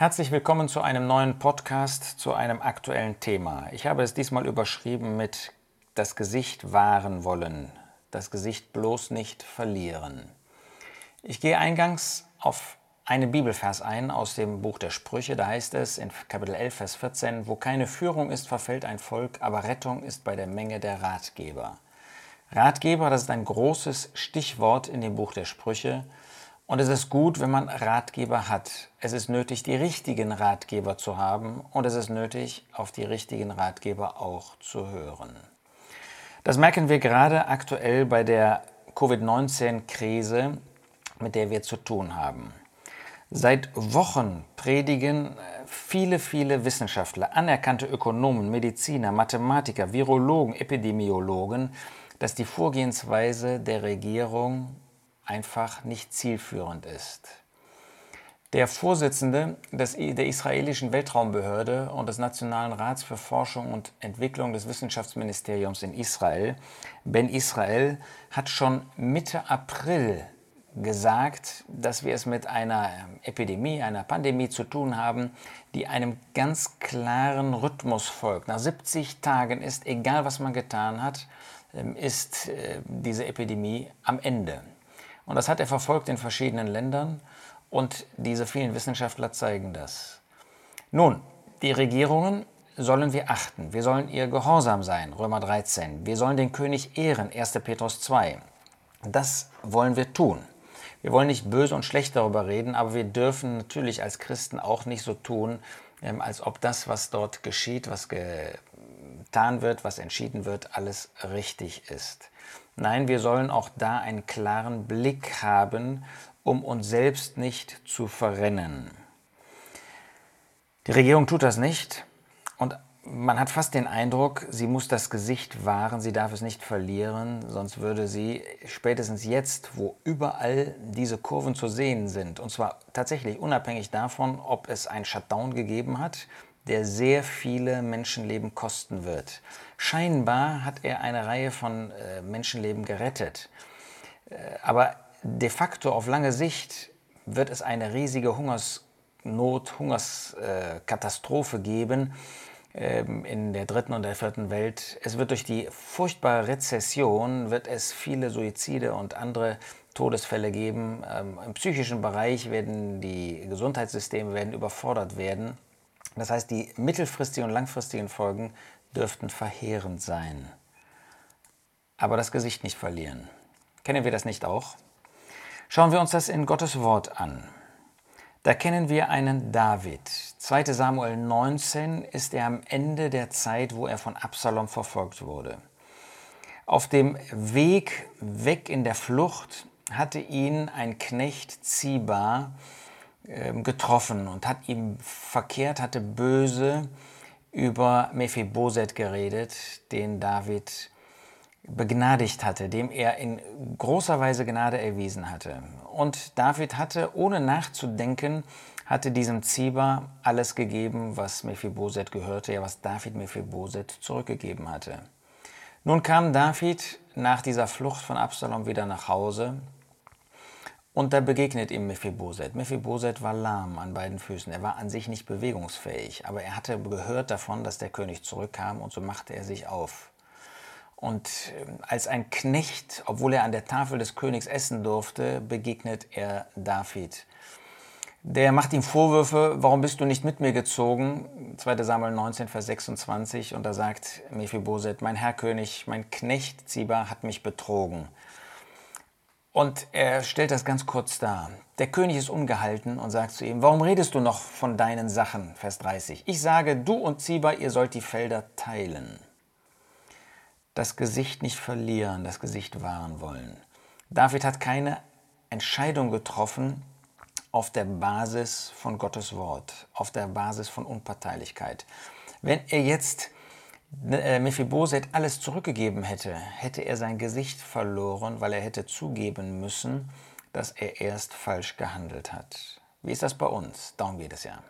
Herzlich willkommen zu einem neuen Podcast zu einem aktuellen Thema. Ich habe es diesmal überschrieben mit das Gesicht wahren wollen, das Gesicht bloß nicht verlieren. Ich gehe eingangs auf einen Bibelvers ein aus dem Buch der Sprüche. Da heißt es in Kapitel 11, Vers 14, wo keine Führung ist, verfällt ein Volk, aber Rettung ist bei der Menge der Ratgeber. Ratgeber, das ist ein großes Stichwort in dem Buch der Sprüche. Und es ist gut, wenn man Ratgeber hat. Es ist nötig, die richtigen Ratgeber zu haben und es ist nötig, auf die richtigen Ratgeber auch zu hören. Das merken wir gerade aktuell bei der Covid-19-Krise, mit der wir zu tun haben. Seit Wochen predigen viele, viele Wissenschaftler, anerkannte Ökonomen, Mediziner, Mathematiker, Virologen, Epidemiologen, dass die Vorgehensweise der Regierung einfach nicht zielführend ist. Der Vorsitzende des, der israelischen Weltraumbehörde und des Nationalen Rats für Forschung und Entwicklung des Wissenschaftsministeriums in Israel, Ben Israel, hat schon Mitte April gesagt, dass wir es mit einer Epidemie, einer Pandemie zu tun haben, die einem ganz klaren Rhythmus folgt. Nach 70 Tagen ist, egal was man getan hat, ähm, ist äh, diese Epidemie am Ende. Und das hat er verfolgt in verschiedenen Ländern und diese vielen Wissenschaftler zeigen das. Nun, die Regierungen sollen wir achten. Wir sollen ihr gehorsam sein, Römer 13. Wir sollen den König ehren, 1. Petrus 2. Das wollen wir tun. Wir wollen nicht böse und schlecht darüber reden, aber wir dürfen natürlich als Christen auch nicht so tun, ähm, als ob das, was dort geschieht, was getan wird, was entschieden wird, alles richtig ist. Nein, wir sollen auch da einen klaren Blick haben, um uns selbst nicht zu verrennen. Die Regierung tut das nicht und man hat fast den Eindruck, sie muss das Gesicht wahren, sie darf es nicht verlieren, sonst würde sie spätestens jetzt, wo überall diese Kurven zu sehen sind, und zwar tatsächlich unabhängig davon, ob es einen Shutdown gegeben hat, der sehr viele Menschenleben kosten wird. Scheinbar hat er eine Reihe von äh, Menschenleben gerettet. Äh, aber de facto auf lange Sicht wird es eine riesige Hungersnot, Hungerskatastrophe geben ähm, in der dritten und der vierten Welt. Es wird durch die furchtbare Rezession, wird es viele Suizide und andere Todesfälle geben. Ähm, Im psychischen Bereich werden die Gesundheitssysteme werden überfordert werden. Das heißt, die mittelfristigen und langfristigen Folgen dürften verheerend sein. Aber das Gesicht nicht verlieren. Kennen wir das nicht auch? Schauen wir uns das in Gottes Wort an. Da kennen wir einen David. 2 Samuel 19 ist er am Ende der Zeit, wo er von Absalom verfolgt wurde. Auf dem Weg weg in der Flucht hatte ihn ein Knecht Ziba getroffen und hat ihm verkehrt, hatte böse über Mephiboset geredet, den David begnadigt hatte, dem er in großer Weise Gnade erwiesen hatte. Und David hatte, ohne nachzudenken, hatte diesem Ziba alles gegeben, was Mephiboset gehörte, ja, was David Mephiboset zurückgegeben hatte. Nun kam David nach dieser Flucht von Absalom wieder nach Hause und da begegnet ihm Mephiboset. Mephiboset war lahm an beiden Füßen. Er war an sich nicht bewegungsfähig, aber er hatte gehört davon, dass der König zurückkam und so machte er sich auf. Und ähm, als ein Knecht, obwohl er an der Tafel des Königs essen durfte, begegnet er David. Der macht ihm Vorwürfe, warum bist du nicht mit mir gezogen? 2 Samuel 19, Vers 26. Und da sagt Mephiboset, mein Herr König, mein Knecht Ziba hat mich betrogen. Und er stellt das ganz kurz dar. Der König ist ungehalten und sagt zu ihm, warum redest du noch von deinen Sachen? Vers 30. Ich sage, du und Ziba, ihr sollt die Felder teilen. Das Gesicht nicht verlieren, das Gesicht wahren wollen. David hat keine Entscheidung getroffen auf der Basis von Gottes Wort, auf der Basis von Unparteilichkeit. Wenn er jetzt Mephiboset alles zurückgegeben hätte, hätte er sein Gesicht verloren, weil er hätte zugeben müssen, dass er erst falsch gehandelt hat. Wie ist das bei uns? Darum geht es ja.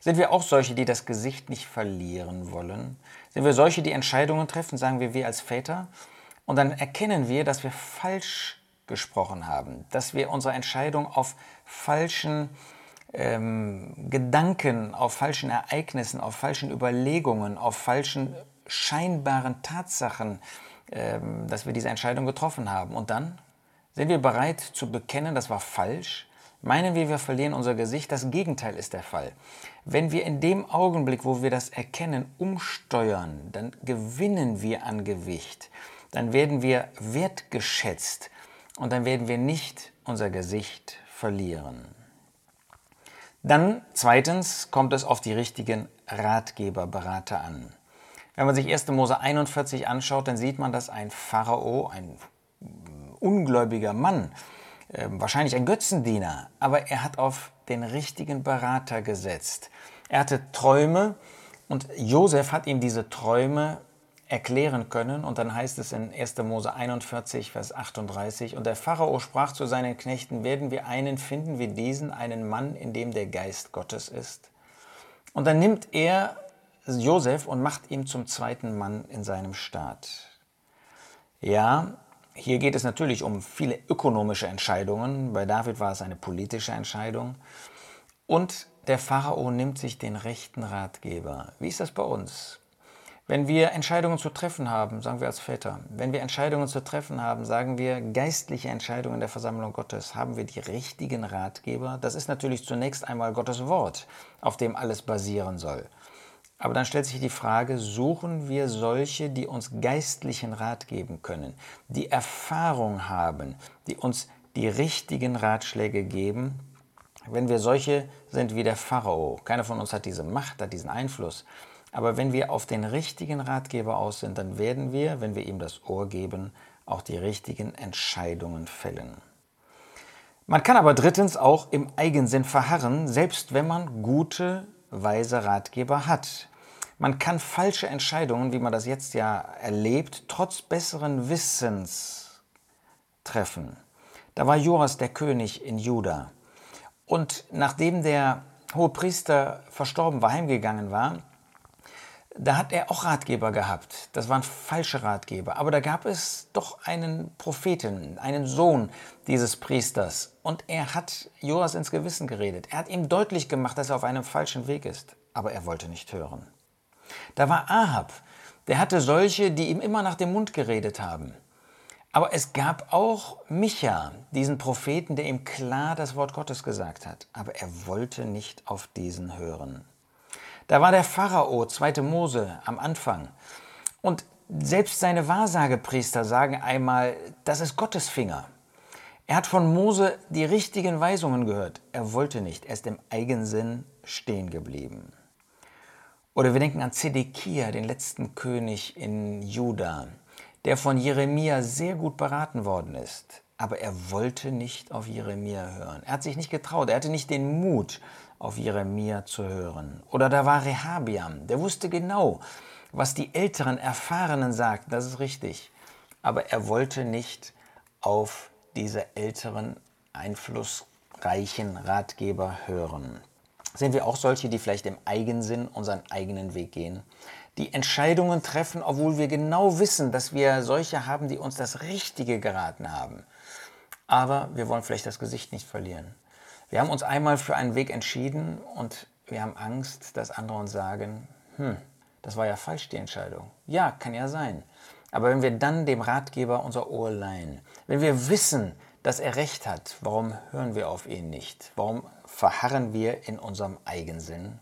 Sind wir auch solche, die das Gesicht nicht verlieren wollen? Sind wir solche, die Entscheidungen treffen, sagen wir wir als Väter? Und dann erkennen wir, dass wir falsch gesprochen haben, dass wir unsere Entscheidung auf falschen ähm, Gedanken, auf falschen Ereignissen, auf falschen Überlegungen, auf falschen scheinbaren Tatsachen, ähm, dass wir diese Entscheidung getroffen haben. Und dann sind wir bereit zu bekennen, das war falsch. Meinen wir, wir verlieren unser Gesicht? Das Gegenteil ist der Fall. Wenn wir in dem Augenblick, wo wir das erkennen, umsteuern, dann gewinnen wir an Gewicht. Dann werden wir wertgeschätzt und dann werden wir nicht unser Gesicht verlieren. Dann zweitens kommt es auf die richtigen Ratgeber, Berater an. Wenn man sich 1. Mose 41 anschaut, dann sieht man, dass ein Pharao, ein ungläubiger Mann, ähm, wahrscheinlich ein Götzendiener, aber er hat auf den richtigen Berater gesetzt. Er hatte Träume und Josef hat ihm diese Träume erklären können. Und dann heißt es in 1. Mose 41, Vers 38, und der Pharao sprach zu seinen Knechten, werden wir einen finden wie diesen, einen Mann, in dem der Geist Gottes ist? Und dann nimmt er Josef und macht ihn zum zweiten Mann in seinem Staat. Ja, hier geht es natürlich um viele ökonomische Entscheidungen. Bei David war es eine politische Entscheidung. Und der Pharao nimmt sich den rechten Ratgeber. Wie ist das bei uns? Wenn wir Entscheidungen zu treffen haben, sagen wir als Väter, wenn wir Entscheidungen zu treffen haben, sagen wir geistliche Entscheidungen der Versammlung Gottes, haben wir die richtigen Ratgeber? Das ist natürlich zunächst einmal Gottes Wort, auf dem alles basieren soll. Aber dann stellt sich die Frage, suchen wir solche, die uns geistlichen Rat geben können, die Erfahrung haben, die uns die richtigen Ratschläge geben? Wenn wir solche sind wie der Pharao, keiner von uns hat diese Macht, hat diesen Einfluss, aber wenn wir auf den richtigen Ratgeber aus sind, dann werden wir, wenn wir ihm das Ohr geben, auch die richtigen Entscheidungen fällen. Man kann aber drittens auch im Eigensinn verharren, selbst wenn man gute, weise Ratgeber hat. Man kann falsche Entscheidungen, wie man das jetzt ja erlebt, trotz besseren Wissens treffen. Da war Joas der König in Juda. Und nachdem der hohe Priester verstorben war, heimgegangen war, da hat er auch Ratgeber gehabt. Das waren falsche Ratgeber. Aber da gab es doch einen Propheten, einen Sohn dieses Priesters. Und er hat Joas ins Gewissen geredet. Er hat ihm deutlich gemacht, dass er auf einem falschen Weg ist. Aber er wollte nicht hören. Da war Ahab. Der hatte solche, die ihm immer nach dem Mund geredet haben. Aber es gab auch Micha, diesen Propheten, der ihm klar das Wort Gottes gesagt hat. Aber er wollte nicht auf diesen hören. Da war der Pharao, 2. Mose, am Anfang. Und selbst seine Wahrsagepriester sagen einmal, das ist Gottes Finger. Er hat von Mose die richtigen Weisungen gehört. Er wollte nicht, er ist im Eigensinn stehen geblieben. Oder wir denken an Zedekia, den letzten König in Juda, der von Jeremia sehr gut beraten worden ist. Aber er wollte nicht auf Jeremia hören. Er hat sich nicht getraut, er hatte nicht den Mut, auf Jeremia zu hören. Oder da war Rehabiam, der wusste genau, was die älteren Erfahrenen sagten, das ist richtig. Aber er wollte nicht auf diese älteren, einflussreichen Ratgeber hören. Sind wir auch solche, die vielleicht im Eigensinn unseren eigenen Weg gehen? Die Entscheidungen treffen, obwohl wir genau wissen, dass wir solche haben, die uns das Richtige geraten haben. Aber wir wollen vielleicht das Gesicht nicht verlieren. Wir haben uns einmal für einen Weg entschieden und wir haben Angst, dass andere uns sagen, hm, das war ja falsch die Entscheidung. Ja, kann ja sein. Aber wenn wir dann dem Ratgeber unser Ohr leihen, wenn wir wissen, dass er recht hat, warum hören wir auf ihn nicht? Warum verharren wir in unserem Eigensinn?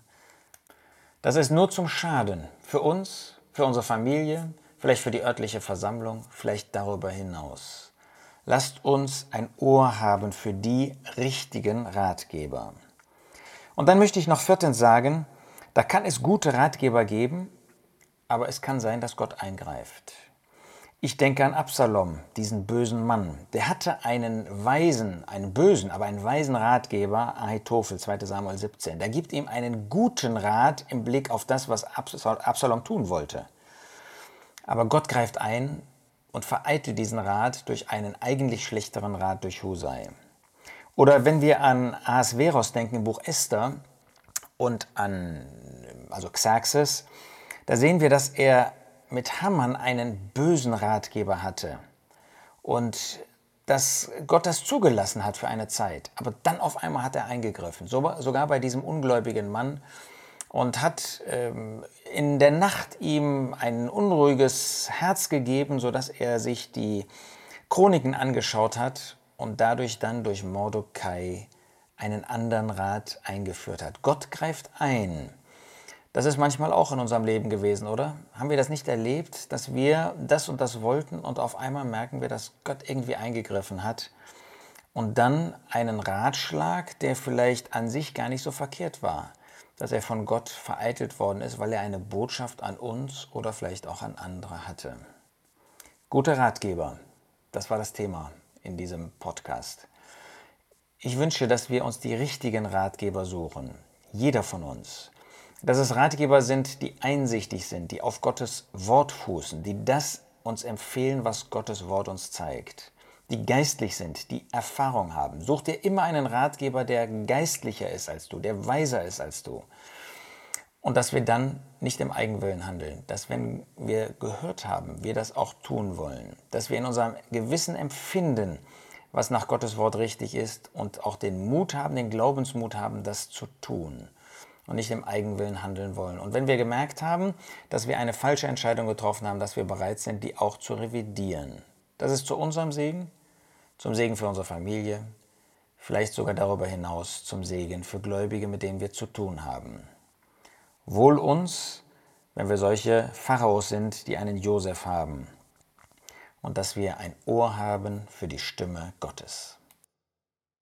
Das ist nur zum Schaden für uns, für unsere Familie, vielleicht für die örtliche Versammlung, vielleicht darüber hinaus. Lasst uns ein Ohr haben für die richtigen Ratgeber. Und dann möchte ich noch viertens sagen, da kann es gute Ratgeber geben, aber es kann sein, dass Gott eingreift. Ich denke an Absalom, diesen bösen Mann. Der hatte einen weisen, einen bösen, aber einen weisen Ratgeber, Ahitophel, 2 Samuel 17. Der gibt ihm einen guten Rat im Blick auf das, was Absalom tun wollte. Aber Gott greift ein und vereitelt diesen Rat durch einen eigentlich schlechteren Rat durch Husai. Oder wenn wir an Ahasveros denken im Buch Esther und an also Xerxes, da sehen wir, dass er mit Hammern einen bösen Ratgeber hatte. Und dass Gott das zugelassen hat für eine Zeit. Aber dann auf einmal hat er eingegriffen, sogar bei diesem ungläubigen Mann und hat ähm, in der Nacht ihm ein unruhiges Herz gegeben, sodass er sich die Chroniken angeschaut hat und dadurch dann durch Mordecai einen anderen Rat eingeführt hat. Gott greift ein. Das ist manchmal auch in unserem Leben gewesen, oder? Haben wir das nicht erlebt, dass wir das und das wollten und auf einmal merken wir, dass Gott irgendwie eingegriffen hat und dann einen Ratschlag, der vielleicht an sich gar nicht so verkehrt war, dass er von Gott vereitelt worden ist, weil er eine Botschaft an uns oder vielleicht auch an andere hatte. Guter Ratgeber, das war das Thema in diesem Podcast. Ich wünsche, dass wir uns die richtigen Ratgeber suchen, jeder von uns dass es Ratgeber sind, die einsichtig sind, die auf Gottes Wort fußen, die das uns empfehlen, was Gottes Wort uns zeigt, die geistlich sind, die Erfahrung haben. Such dir immer einen Ratgeber, der geistlicher ist als du, der weiser ist als du. Und dass wir dann nicht im Eigenwillen handeln, dass wenn wir gehört haben, wir das auch tun wollen, dass wir in unserem Gewissen empfinden, was nach Gottes Wort richtig ist und auch den Mut haben, den Glaubensmut haben, das zu tun und nicht im Eigenwillen handeln wollen. Und wenn wir gemerkt haben, dass wir eine falsche Entscheidung getroffen haben, dass wir bereit sind, die auch zu revidieren. Das ist zu unserem Segen, zum Segen für unsere Familie, vielleicht sogar darüber hinaus zum Segen für Gläubige, mit denen wir zu tun haben. Wohl uns, wenn wir solche Pharaos sind, die einen Josef haben und dass wir ein Ohr haben für die Stimme Gottes.